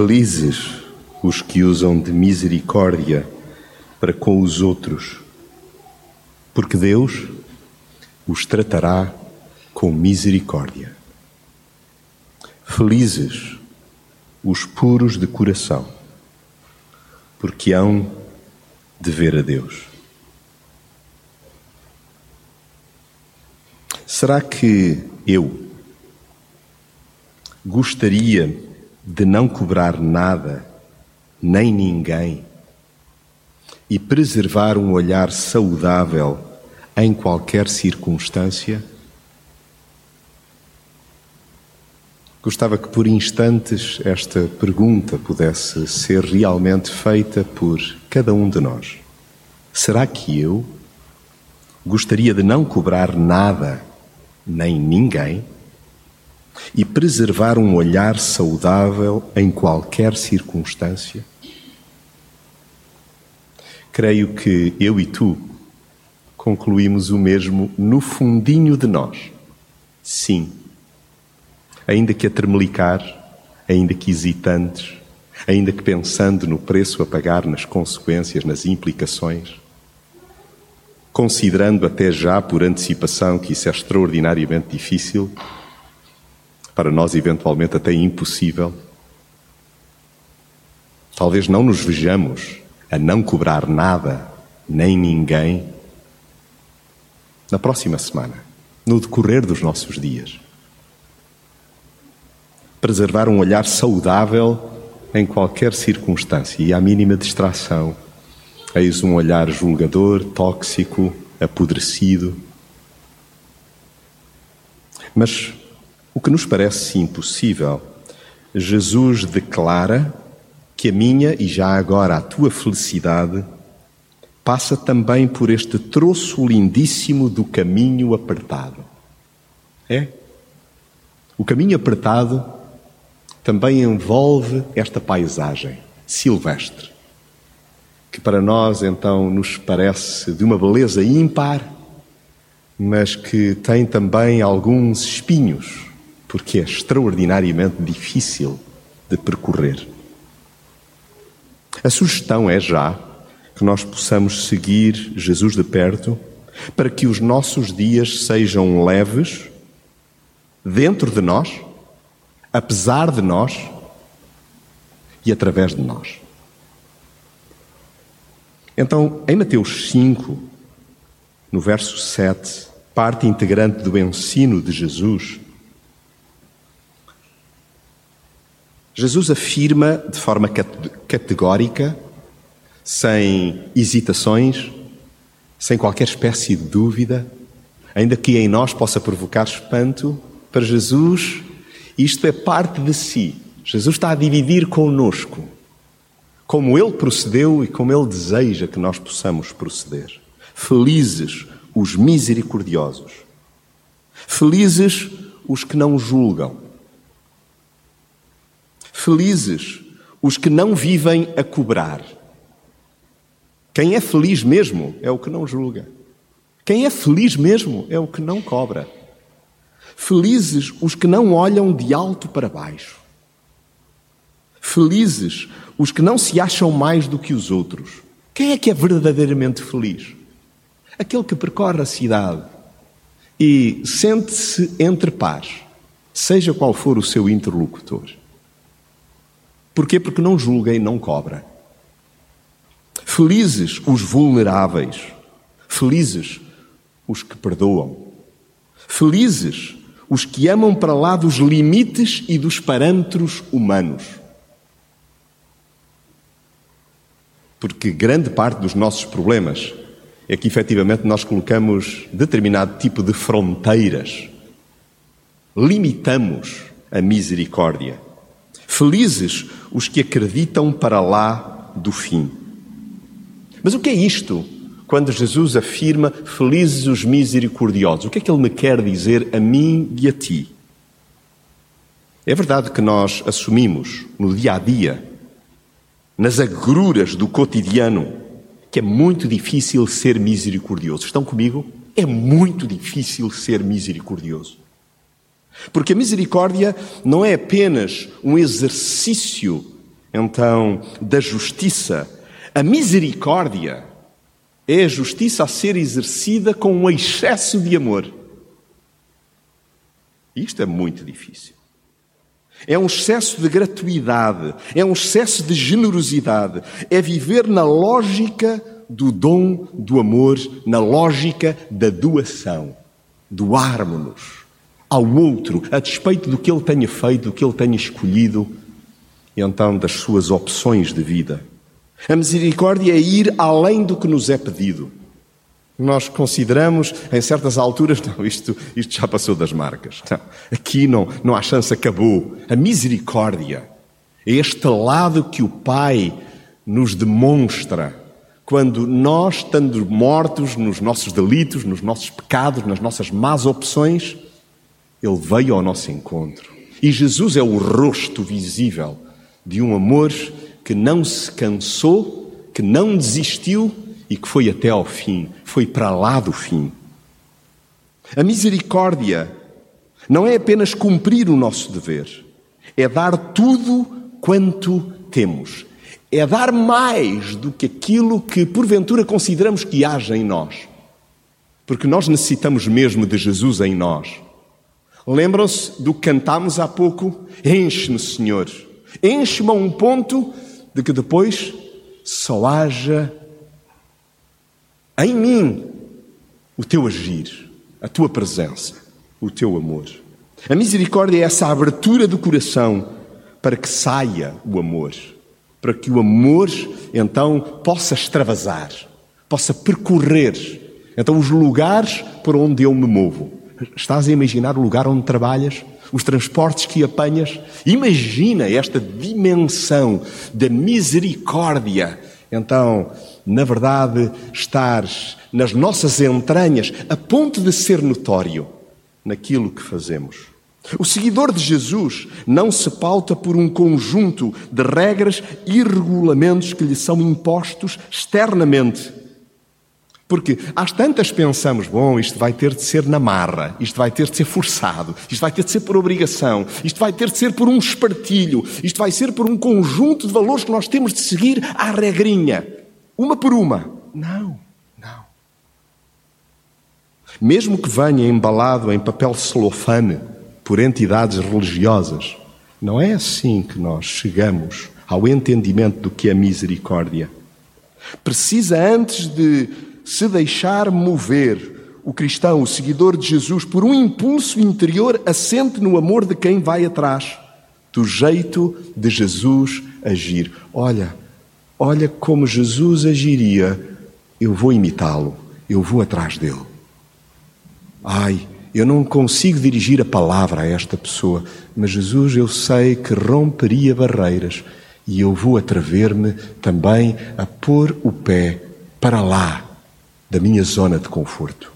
Felizes os que usam de misericórdia para com os outros, porque Deus os tratará com misericórdia. Felizes os puros de coração, porque hão de ver a Deus. Será que eu gostaria de não cobrar nada, nem ninguém, e preservar um olhar saudável em qualquer circunstância? Gostava que por instantes esta pergunta pudesse ser realmente feita por cada um de nós. Será que eu gostaria de não cobrar nada, nem ninguém, e preservar um olhar saudável em qualquer circunstância? Creio que eu e tu concluímos o mesmo no fundinho de nós. Sim ainda que a tremelicar, ainda que hesitantes, ainda que pensando no preço a pagar, nas consequências, nas implicações, considerando até já por antecipação que isso é extraordinariamente difícil, para nós eventualmente até impossível, talvez não nos vejamos a não cobrar nada, nem ninguém, na próxima semana, no decorrer dos nossos dias preservar um olhar saudável em qualquer circunstância e à mínima distração. Eis um olhar julgador, tóxico, apodrecido. Mas o que nos parece impossível, Jesus declara que a minha e já agora a tua felicidade passa também por este troço lindíssimo do caminho apertado. É? O caminho apertado também envolve esta paisagem silvestre, que para nós então nos parece de uma beleza ímpar, mas que tem também alguns espinhos, porque é extraordinariamente difícil de percorrer. A sugestão é já que nós possamos seguir Jesus de perto para que os nossos dias sejam leves dentro de nós apesar de nós e através de nós. Então, em Mateus 5, no verso 7, parte integrante do ensino de Jesus, Jesus afirma de forma categórica, sem hesitações, sem qualquer espécie de dúvida, ainda que em nós possa provocar espanto, para Jesus isto é parte de si. Jesus está a dividir conosco como ele procedeu e como ele deseja que nós possamos proceder. Felizes os misericordiosos. Felizes os que não julgam. Felizes os que não vivem a cobrar. Quem é feliz mesmo é o que não julga. Quem é feliz mesmo é o que não cobra. Felizes os que não olham de alto para baixo. Felizes os que não se acham mais do que os outros. Quem é que é verdadeiramente feliz? Aquele que percorre a cidade e sente-se entre paz, seja qual for o seu interlocutor. Porquê? Porque não julga e não cobra. Felizes os vulneráveis, felizes os que perdoam, felizes os que amam para lá dos limites e dos parâmetros humanos. Porque grande parte dos nossos problemas é que efetivamente nós colocamos determinado tipo de fronteiras, limitamos a misericórdia. Felizes os que acreditam para lá do fim. Mas o que é isto? quando Jesus afirma felizes os misericordiosos. O que é que ele me quer dizer a mim e a ti? É verdade que nós assumimos no dia a dia, nas agruras do cotidiano, que é muito difícil ser misericordioso. Estão comigo? É muito difícil ser misericordioso. Porque a misericórdia não é apenas um exercício então da justiça. A misericórdia é a justiça a ser exercida com um excesso de amor. Isto é muito difícil. É um excesso de gratuidade, é um excesso de generosidade, é viver na lógica do dom do amor, na lógica da doação. Doarmos-nos ao outro, a despeito do que ele tenha feito, do que ele tenha escolhido, e então das suas opções de vida. A misericórdia é ir além do que nos é pedido. Nós consideramos, em certas alturas, não, isto, isto já passou das marcas. Não, aqui não, não há chance, acabou. A misericórdia é este lado que o Pai nos demonstra quando nós, estando mortos nos nossos delitos, nos nossos pecados, nas nossas más opções, Ele veio ao nosso encontro. E Jesus é o rosto visível de um amor que não se cansou, que não desistiu e que foi até ao fim, foi para lá do fim. A misericórdia não é apenas cumprir o nosso dever, é dar tudo quanto temos. É dar mais do que aquilo que porventura consideramos que haja em nós. Porque nós necessitamos mesmo de Jesus em nós. Lembram-se do que cantámos há pouco? Enche-me, Senhor. Enche-me a um ponto de que depois só haja em mim o teu agir, a tua presença, o teu amor. A misericórdia é essa abertura do coração para que saia o amor, para que o amor então possa extravasar, possa percorrer então os lugares por onde eu me movo. Estás a imaginar o lugar onde trabalhas? Os transportes que apanhas? Imagina esta dimensão da misericórdia. Então, na verdade, estares nas nossas entranhas a ponto de ser notório naquilo que fazemos. O seguidor de Jesus não se pauta por um conjunto de regras e regulamentos que lhe são impostos externamente. Porque às tantas pensamos, bom, isto vai ter de ser na marra, isto vai ter de ser forçado, isto vai ter de ser por obrigação, isto vai ter de ser por um espartilho, isto vai ser por um conjunto de valores que nós temos de seguir à regrinha uma por uma. Não, não. Mesmo que venha embalado em papel celofane por entidades religiosas, não é assim que nós chegamos ao entendimento do que é misericórdia. Precisa, antes de se deixar mover, o cristão, o seguidor de Jesus, por um impulso interior assente no amor de quem vai atrás, do jeito de Jesus agir. Olha, olha como Jesus agiria, eu vou imitá-lo, eu vou atrás dele. Ai, eu não consigo dirigir a palavra a esta pessoa, mas Jesus eu sei que romperia barreiras e eu vou atrever-me também a pôr o pé para lá da minha zona de conforto.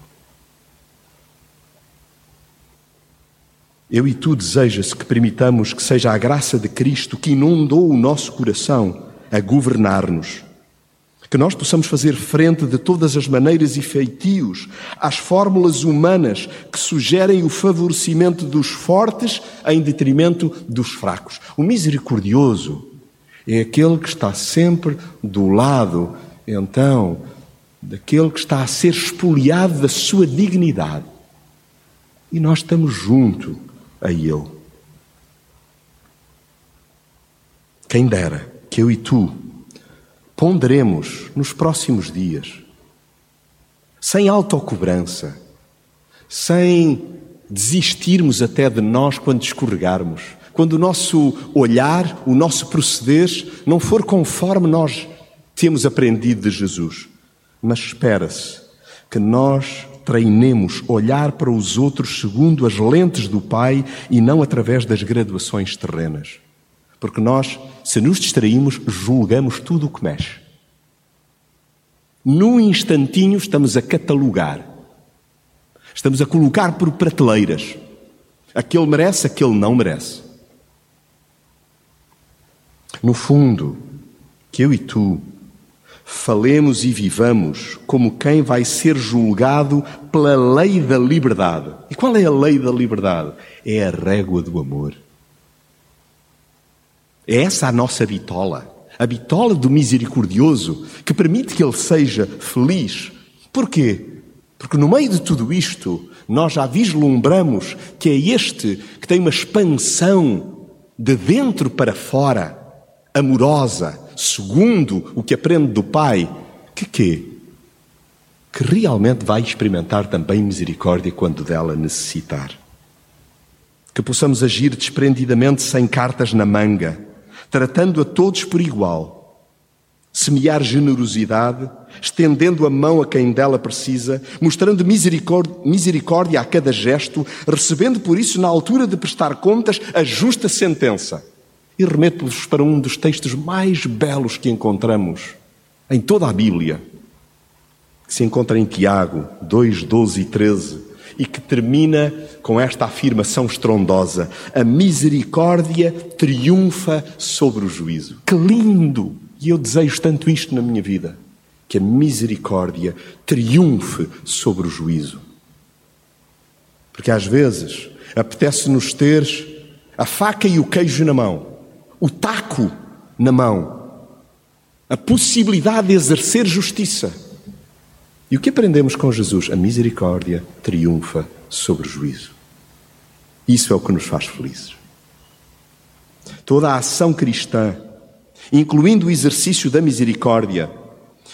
Eu e tu deseja-se que permitamos que seja a graça de Cristo que inundou o nosso coração a governar-nos. Que nós possamos fazer frente de todas as maneiras e feitios às fórmulas humanas que sugerem o favorecimento dos fortes em detrimento dos fracos. O misericordioso é aquele que está sempre do lado, então, daquele que está a ser expoliado da sua dignidade. E nós estamos junto a ele. Quem dera que eu e tu ponderemos nos próximos dias, sem autocobrança, sem desistirmos até de nós quando escorregarmos, quando o nosso olhar, o nosso proceder não for conforme nós temos aprendido de Jesus. Mas espera-se que nós treinemos olhar para os outros segundo as lentes do Pai e não através das graduações terrenas. Porque nós, se nos distraímos, julgamos tudo o que mexe. Num instantinho estamos a catalogar. Estamos a colocar por prateleiras. Aquele merece, aquele não merece. No fundo, que eu e tu falemos e vivamos como quem vai ser julgado pela lei da liberdade. E qual é a lei da liberdade? É a régua do amor. É essa a nossa bitola, a bitola do misericordioso, que permite que ele seja feliz. Porquê? Porque no meio de tudo isto, nós já vislumbramos que é este que tem uma expansão de dentro para fora, amorosa, segundo o que aprende do Pai, que quê? Que realmente vai experimentar também misericórdia quando dela necessitar. Que possamos agir desprendidamente sem cartas na manga, tratando a todos por igual. Semear generosidade, estendendo a mão a quem dela precisa, mostrando misericórdia, a cada gesto, recebendo por isso, na altura de prestar contas, a justa sentença. E remeto-vos para um dos textos mais belos que encontramos em toda a Bíblia, que se encontra em Tiago 2, 12 e 13, e que termina com esta afirmação estrondosa: A misericórdia triunfa sobre o juízo. Que lindo! E eu desejo tanto isto na minha vida: que a misericórdia triunfe sobre o juízo. Porque às vezes apetece-nos ter a faca e o queijo na mão o taco na mão, a possibilidade de exercer justiça. E o que aprendemos com Jesus? A misericórdia triunfa sobre o juízo. Isso é o que nos faz felizes. Toda a ação cristã, incluindo o exercício da misericórdia,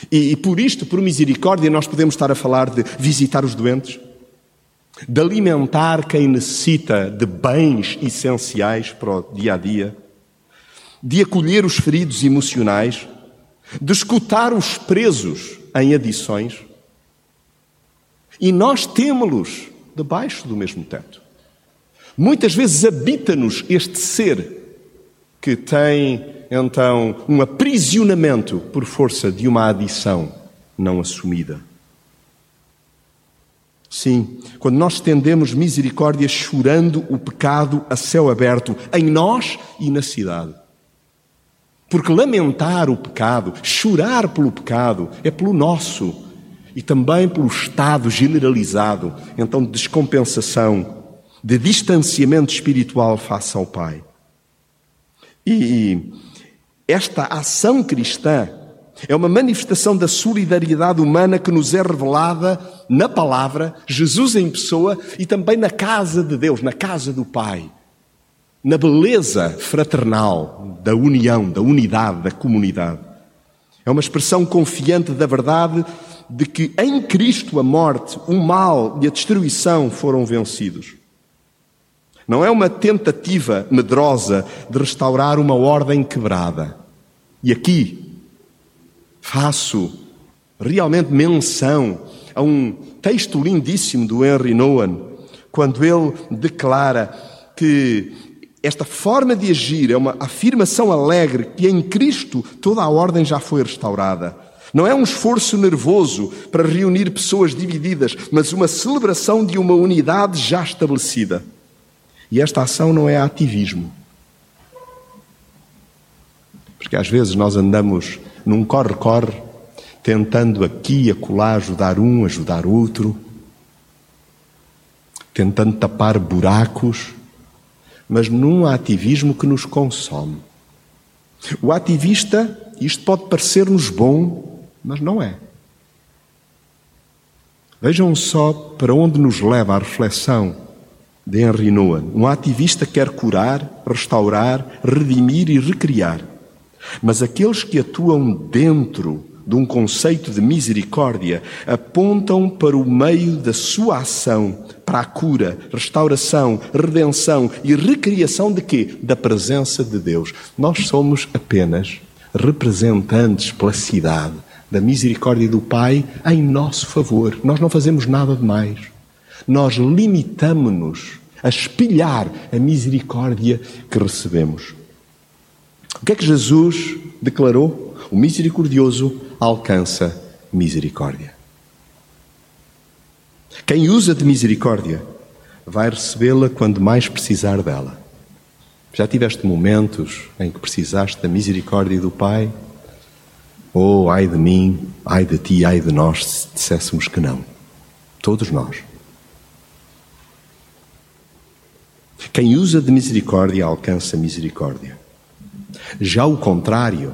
e, e por isto, por misericórdia, nós podemos estar a falar de visitar os doentes, de alimentar quem necessita de bens essenciais para o dia a dia, de acolher os feridos emocionais, de escutar os presos em adições. E nós temos-los debaixo do mesmo teto. Muitas vezes habita-nos este ser que tem então um aprisionamento por força de uma adição não assumida. Sim, quando nós estendemos misericórdia chorando o pecado a céu aberto em nós e na cidade. Porque lamentar o pecado, chorar pelo pecado, é pelo nosso e também pelo estado generalizado, então, de descompensação, de distanciamento espiritual face ao Pai. E esta ação cristã é uma manifestação da solidariedade humana que nos é revelada na palavra, Jesus em pessoa e também na casa de Deus, na casa do Pai na beleza fraternal da união, da unidade, da comunidade. É uma expressão confiante da verdade de que em Cristo a morte, o mal e a destruição foram vencidos. Não é uma tentativa medrosa de restaurar uma ordem quebrada. E aqui faço realmente menção a um texto lindíssimo do Henry Nouwen, quando ele declara que esta forma de agir é uma afirmação alegre que em Cristo toda a ordem já foi restaurada. Não é um esforço nervoso para reunir pessoas divididas, mas uma celebração de uma unidade já estabelecida. E esta ação não é ativismo. Porque às vezes nós andamos num corre-corre, tentando aqui e acolá ajudar um, ajudar outro, tentando tapar buracos mas num ativismo que nos consome. O ativista, isto pode parecer-nos bom, mas não é. Vejam só para onde nos leva a reflexão de Henry Nouwen. Um ativista quer curar, restaurar, redimir e recriar. Mas aqueles que atuam dentro de um conceito de misericórdia apontam para o meio da sua ação, para a cura, restauração, redenção e recriação de quê? Da presença de Deus. Nós somos apenas representantes pela cidade da misericórdia do Pai em nosso favor. Nós não fazemos nada de mais. Nós limitamos-nos a espelhar a misericórdia que recebemos. O que é que Jesus declarou? O misericordioso alcança misericórdia. Quem usa de misericórdia vai recebê-la quando mais precisar dela. Já tiveste momentos em que precisaste da misericórdia do Pai? Oh, ai de mim, ai de ti, ai de nós, se disséssemos que não. Todos nós. Quem usa de misericórdia alcança misericórdia. Já o contrário,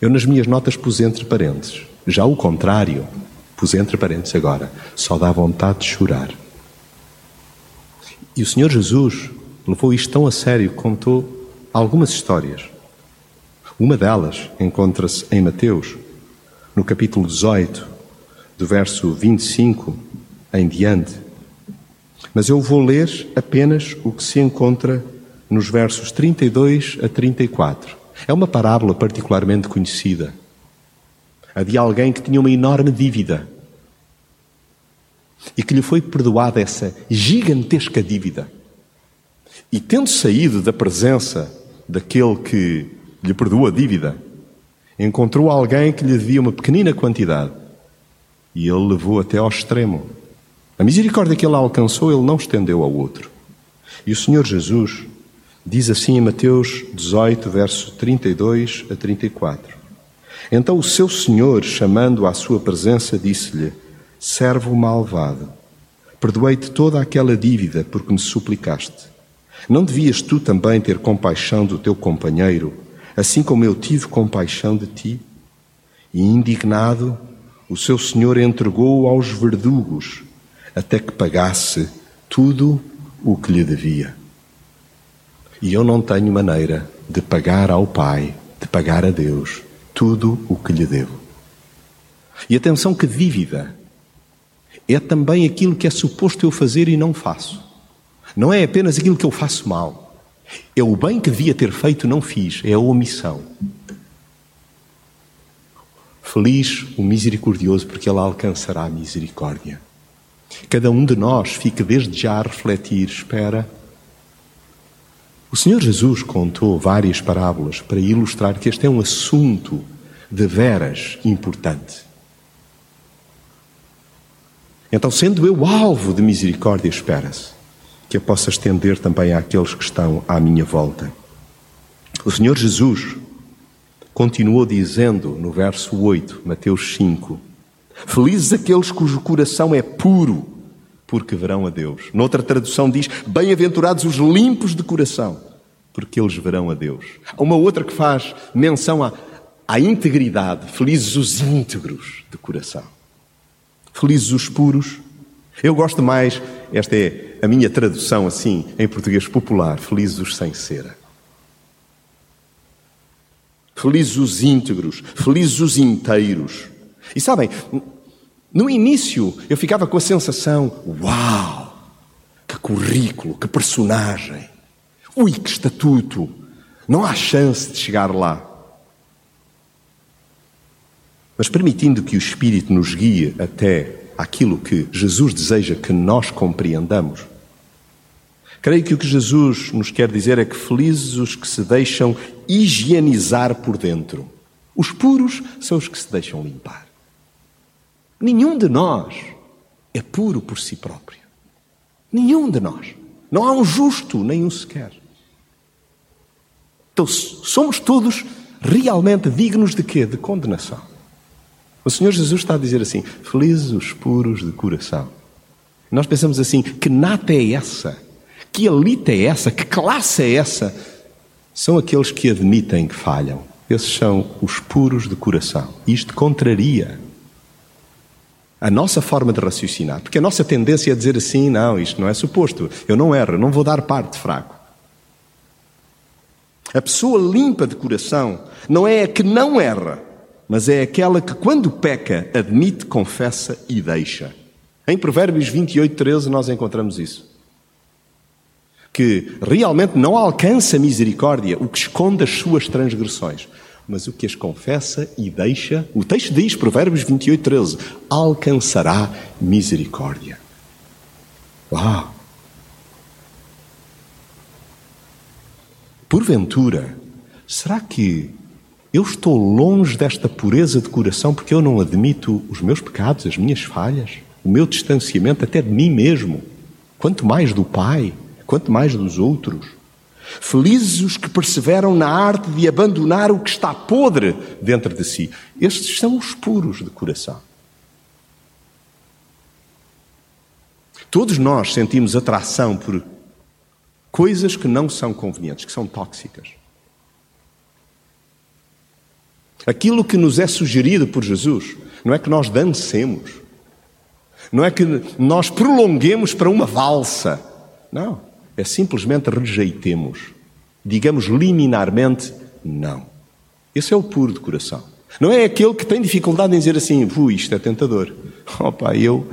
eu nas minhas notas pus entre parênteses. Já o contrário, pus entre parênteses agora, só dá vontade de chorar. E o Senhor Jesus levou isto tão a sério que contou algumas histórias. Uma delas encontra-se em Mateus, no capítulo 18, do verso 25 em diante. Mas eu vou ler apenas o que se encontra nos versos 32 a 34. É uma parábola particularmente conhecida. A de alguém que tinha uma enorme dívida e que lhe foi perdoada essa gigantesca dívida. E tendo saído da presença daquele que lhe perdoou a dívida, encontrou alguém que lhe devia uma pequenina quantidade e ele levou até ao extremo. A misericórdia que ele alcançou, ele não estendeu ao outro. E o Senhor Jesus diz assim em Mateus 18, verso 32 a 34. Então o seu Senhor, chamando-o à sua presença, disse-lhe: Servo malvado, perdoei-te toda aquela dívida porque me suplicaste. Não devias tu também ter compaixão do teu companheiro, assim como eu tive compaixão de ti? E indignado, o seu senhor entregou-o aos verdugos, até que pagasse tudo o que lhe devia. E eu não tenho maneira de pagar ao Pai, de pagar a Deus, tudo o que lhe devo. E atenção que dívida é também aquilo que é suposto eu fazer e não faço. Não é apenas aquilo que eu faço mal. É o bem que devia ter feito não fiz, é a omissão. Feliz o misericordioso, porque ele alcançará a misericórdia. Cada um de nós fica desde já a refletir, espera. O Senhor Jesus contou várias parábolas para ilustrar que este é um assunto de veras importante. Então, sendo eu alvo de misericórdia, espera-se que eu possa estender também àqueles que estão à minha volta. O Senhor Jesus continuou dizendo no verso 8, Mateus 5: Felizes aqueles cujo coração é puro, porque verão a Deus. Noutra tradução diz: Bem-aventurados os limpos de coração, porque eles verão a Deus. Há uma outra que faz menção à, à integridade: Felizes os íntegros de coração. Felizes os puros. Eu gosto mais, esta é a minha tradução assim, em português popular: Felizes os sem cera. Felizes os íntegros, felizes os inteiros. E sabem, no início eu ficava com a sensação: uau, que currículo, que personagem, ui, que estatuto, não há chance de chegar lá. Mas permitindo que o Espírito nos guie até aquilo que Jesus deseja que nós compreendamos, creio que o que Jesus nos quer dizer é que felizes os que se deixam higienizar por dentro. Os puros são os que se deixam limpar. Nenhum de nós é puro por si próprio. Nenhum de nós. Não há um justo, nem um sequer. Então, somos todos realmente dignos de quê? De condenação. O Senhor Jesus está a dizer assim: felizes os puros de coração. Nós pensamos assim: que nata é essa? Que elite é essa? Que classe é essa? São aqueles que admitem que falham. Esses são os puros de coração. Isto contraria a nossa forma de raciocinar, porque a nossa tendência é dizer assim: não, isto não é suposto, eu não erro, não vou dar parte fraco. A pessoa limpa de coração não é a que não erra, mas é aquela que, quando peca, admite, confessa e deixa. Em Provérbios 28, 13, nós encontramos isso. Que realmente não alcança misericórdia o que esconde as suas transgressões, mas o que as confessa e deixa, o texto diz, Provérbios 28, 13, alcançará misericórdia. Uau! Porventura, será que eu estou longe desta pureza de coração porque eu não admito os meus pecados, as minhas falhas, o meu distanciamento até de mim mesmo, quanto mais do Pai, quanto mais dos outros. Felizes os que perseveram na arte de abandonar o que está podre dentro de si. Estes são os puros de coração. Todos nós sentimos atração por coisas que não são convenientes, que são tóxicas. Aquilo que nos é sugerido por Jesus não é que nós dancemos, não é que nós prolonguemos para uma valsa. Não. É simplesmente rejeitemos. Digamos liminarmente não. Esse é o puro de coração. Não é aquele que tem dificuldade em dizer assim, isto é tentador. Pai, eu,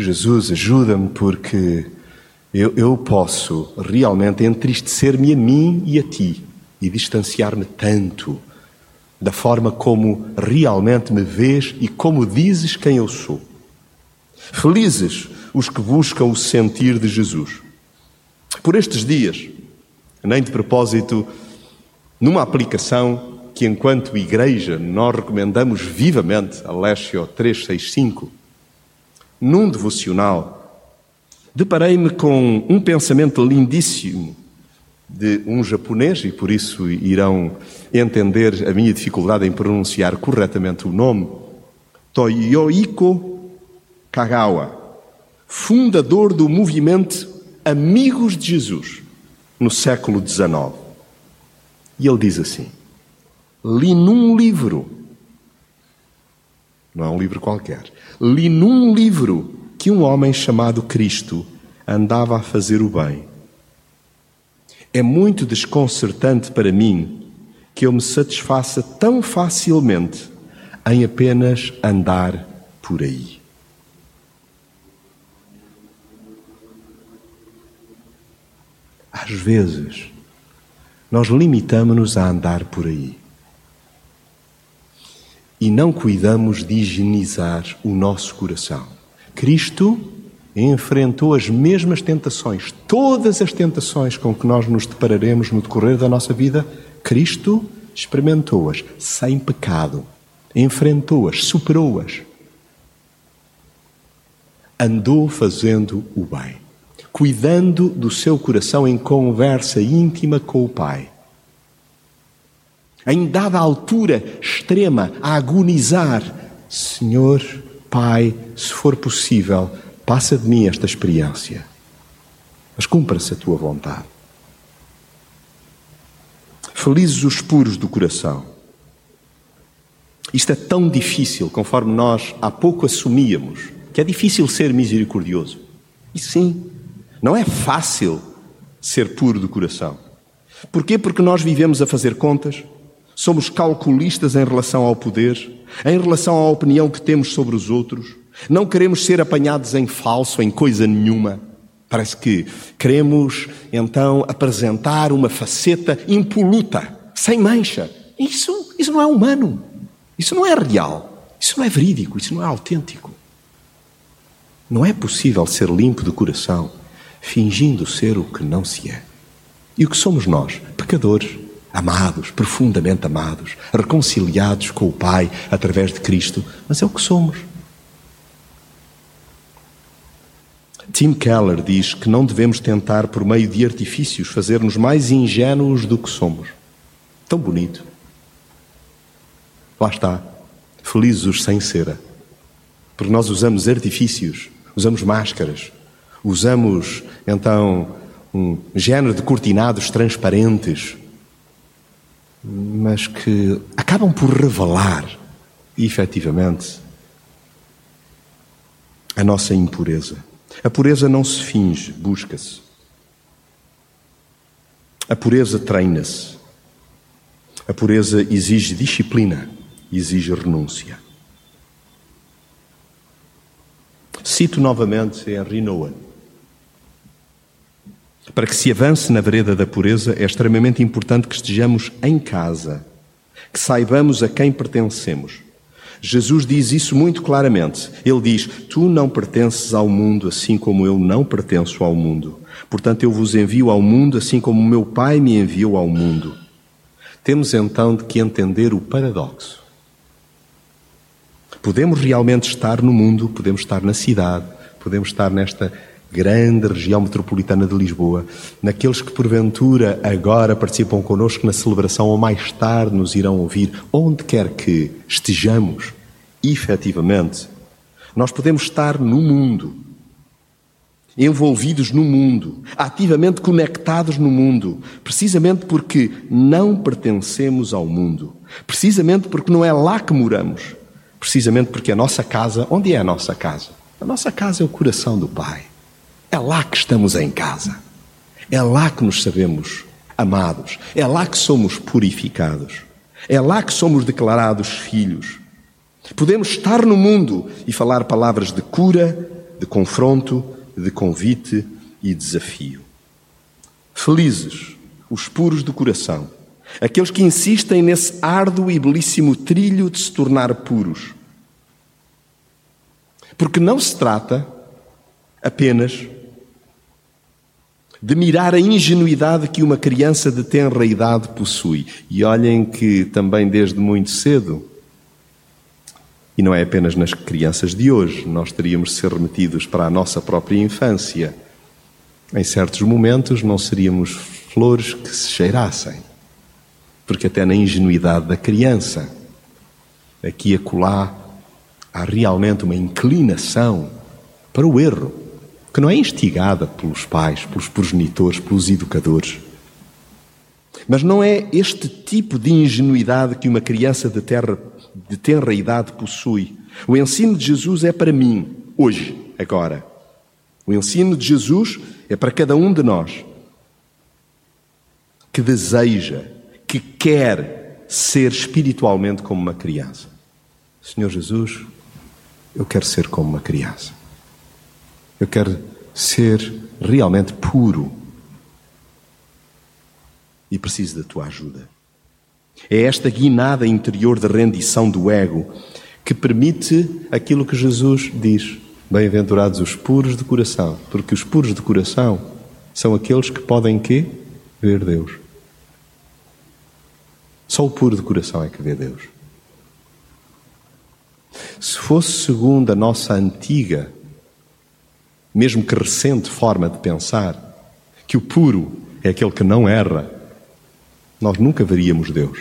Jesus, ajuda-me porque eu, eu posso realmente entristecer-me a mim e a ti e distanciar-me tanto da forma como realmente me vês e como dizes quem eu sou. Felizes os que buscam o sentir de Jesus. Por estes dias, nem de propósito, numa aplicação que, enquanto igreja, nós recomendamos vivamente, a Alessio 365, num devocional, deparei-me com um pensamento lindíssimo de um japonês, e por isso irão entender a minha dificuldade em pronunciar corretamente o nome, Toyoiko Kagawa, fundador do movimento Amigos de Jesus, no século XIX. E ele diz assim: li num livro, não é um livro qualquer, li num livro que um homem chamado Cristo andava a fazer o bem é muito desconcertante para mim que eu me satisfaça tão facilmente em apenas andar por aí. Às vezes, nós limitamos-nos a andar por aí e não cuidamos de higienizar o nosso coração. Cristo enfrentou as mesmas tentações, todas as tentações com que nós nos depararemos no decorrer da nossa vida, Cristo experimentou-as sem pecado, enfrentou-as, superou-as. Andou fazendo o bem, cuidando do seu coração em conversa íntima com o Pai. Em dada altura extrema, a agonizar: Senhor, Pai, se for possível, Passa de mim esta experiência, mas cumpra-se a tua vontade. Felizes os puros do coração. Isto é tão difícil, conforme nós há pouco assumíamos, que é difícil ser misericordioso. E sim, não é fácil ser puro do coração. Porquê? Porque nós vivemos a fazer contas, somos calculistas em relação ao poder, em relação à opinião que temos sobre os outros, não queremos ser apanhados em falso, em coisa nenhuma. Parece que queremos então apresentar uma faceta impoluta, sem mancha. Isso, isso não é humano. Isso não é real. Isso não é verídico. Isso não é autêntico. Não é possível ser limpo de coração fingindo ser o que não se é. E o que somos nós? Pecadores, amados, profundamente amados, reconciliados com o Pai através de Cristo, mas é o que somos. Tim Keller diz que não devemos tentar, por meio de artifícios, fazer-nos mais ingênuos do que somos. Tão bonito. Lá está. Felizes os sem cera. Porque nós usamos artifícios, usamos máscaras, usamos então um género de cortinados transparentes, mas que acabam por revelar, efetivamente, a nossa impureza. A pureza não se finge, busca-se. A pureza treina-se. A pureza exige disciplina, exige renúncia. Cito novamente Henry Nouwen. Para que se avance na vereda da pureza, é extremamente importante que estejamos em casa, que saibamos a quem pertencemos Jesus diz isso muito claramente. Ele diz: Tu não pertences ao mundo, assim como eu não pertenço ao mundo. Portanto, eu vos envio ao mundo, assim como o meu Pai me enviou ao mundo. Temos então de que entender o paradoxo. Podemos realmente estar no mundo, podemos estar na cidade, podemos estar nesta grande região metropolitana de Lisboa, naqueles que porventura agora participam connosco na celebração ou mais tarde nos irão ouvir, onde quer que estejamos, efetivamente, nós podemos estar no mundo envolvidos no mundo, ativamente conectados no mundo, precisamente porque não pertencemos ao mundo, precisamente porque não é lá que moramos, precisamente porque a nossa casa, onde é a nossa casa? A nossa casa é o coração do Pai. É lá que estamos em casa. É lá que nos sabemos amados. É lá que somos purificados. É lá que somos declarados filhos. Podemos estar no mundo e falar palavras de cura, de confronto, de convite e desafio. Felizes os puros do coração, aqueles que insistem nesse árduo e belíssimo trilho de se tornar puros. Porque não se trata apenas de mirar a ingenuidade que uma criança de tenra idade possui. E olhem que também desde muito cedo, e não é apenas nas crianças de hoje, nós teríamos de ser remetidos para a nossa própria infância. Em certos momentos não seríamos flores que se cheirassem, porque até na ingenuidade da criança, aqui e acolá, há realmente uma inclinação para o erro que não é instigada pelos pais, pelos progenitores, pelos educadores. Mas não é este tipo de ingenuidade que uma criança de, terra, de tenra idade possui. O ensino de Jesus é para mim, hoje, agora. O ensino de Jesus é para cada um de nós que deseja, que quer ser espiritualmente como uma criança. Senhor Jesus, eu quero ser como uma criança. Eu quero ser realmente puro. E preciso da tua ajuda. É esta guinada interior de rendição do ego que permite aquilo que Jesus diz: Bem-aventurados os puros de coração, porque os puros de coração são aqueles que podem quê? Ver Deus. Só o puro de coração é que vê Deus. Se fosse segundo a nossa antiga mesmo que recente forma de pensar, que o puro é aquele que não erra, nós nunca veríamos Deus.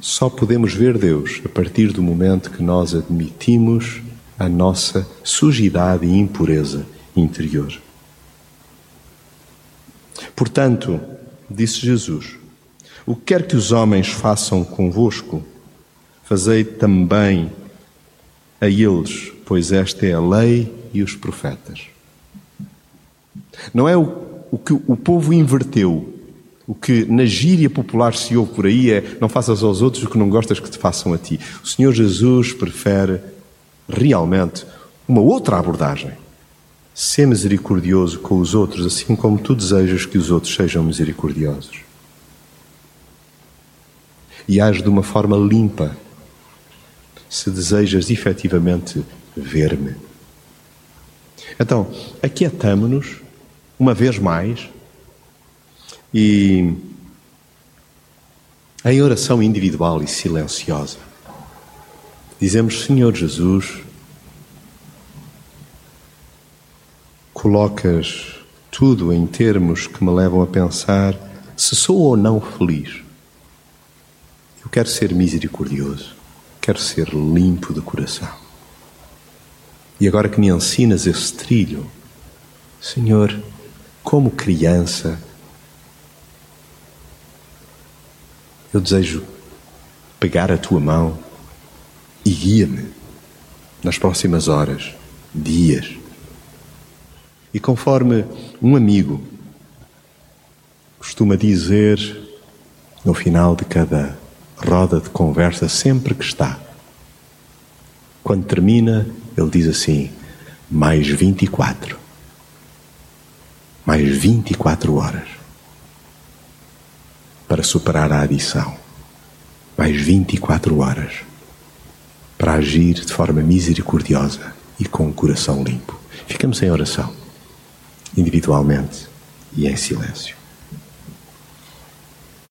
Só podemos ver Deus a partir do momento que nós admitimos a nossa sujidade e impureza interior. Portanto, disse Jesus, o que quer que os homens façam convosco, fazei também a eles, pois esta é a lei e os profetas. Não é o, o que o povo inverteu. O que na gíria popular se ouve por aí é não faças aos outros o que não gostas que te façam a ti. O Senhor Jesus prefere realmente uma outra abordagem. Ser misericordioso com os outros, assim como tu desejas que os outros sejam misericordiosos. E age de uma forma limpa, se desejas efetivamente ver-me. Então, aquietamo-nos uma vez mais e em oração individual e silenciosa dizemos: Senhor Jesus, colocas tudo em termos que me levam a pensar se sou ou não feliz. Eu quero ser misericordioso, quero ser limpo de coração. E agora que me ensinas esse trilho, Senhor, como criança, eu desejo pegar a tua mão e guia-me nas próximas horas, dias. E conforme um amigo costuma dizer no final de cada roda de conversa, sempre que está, quando termina, ele diz assim: mais 24. Mais 24 horas para superar a adição. Mais 24 horas para agir de forma misericordiosa e com o coração limpo. Ficamos em oração, individualmente e em silêncio.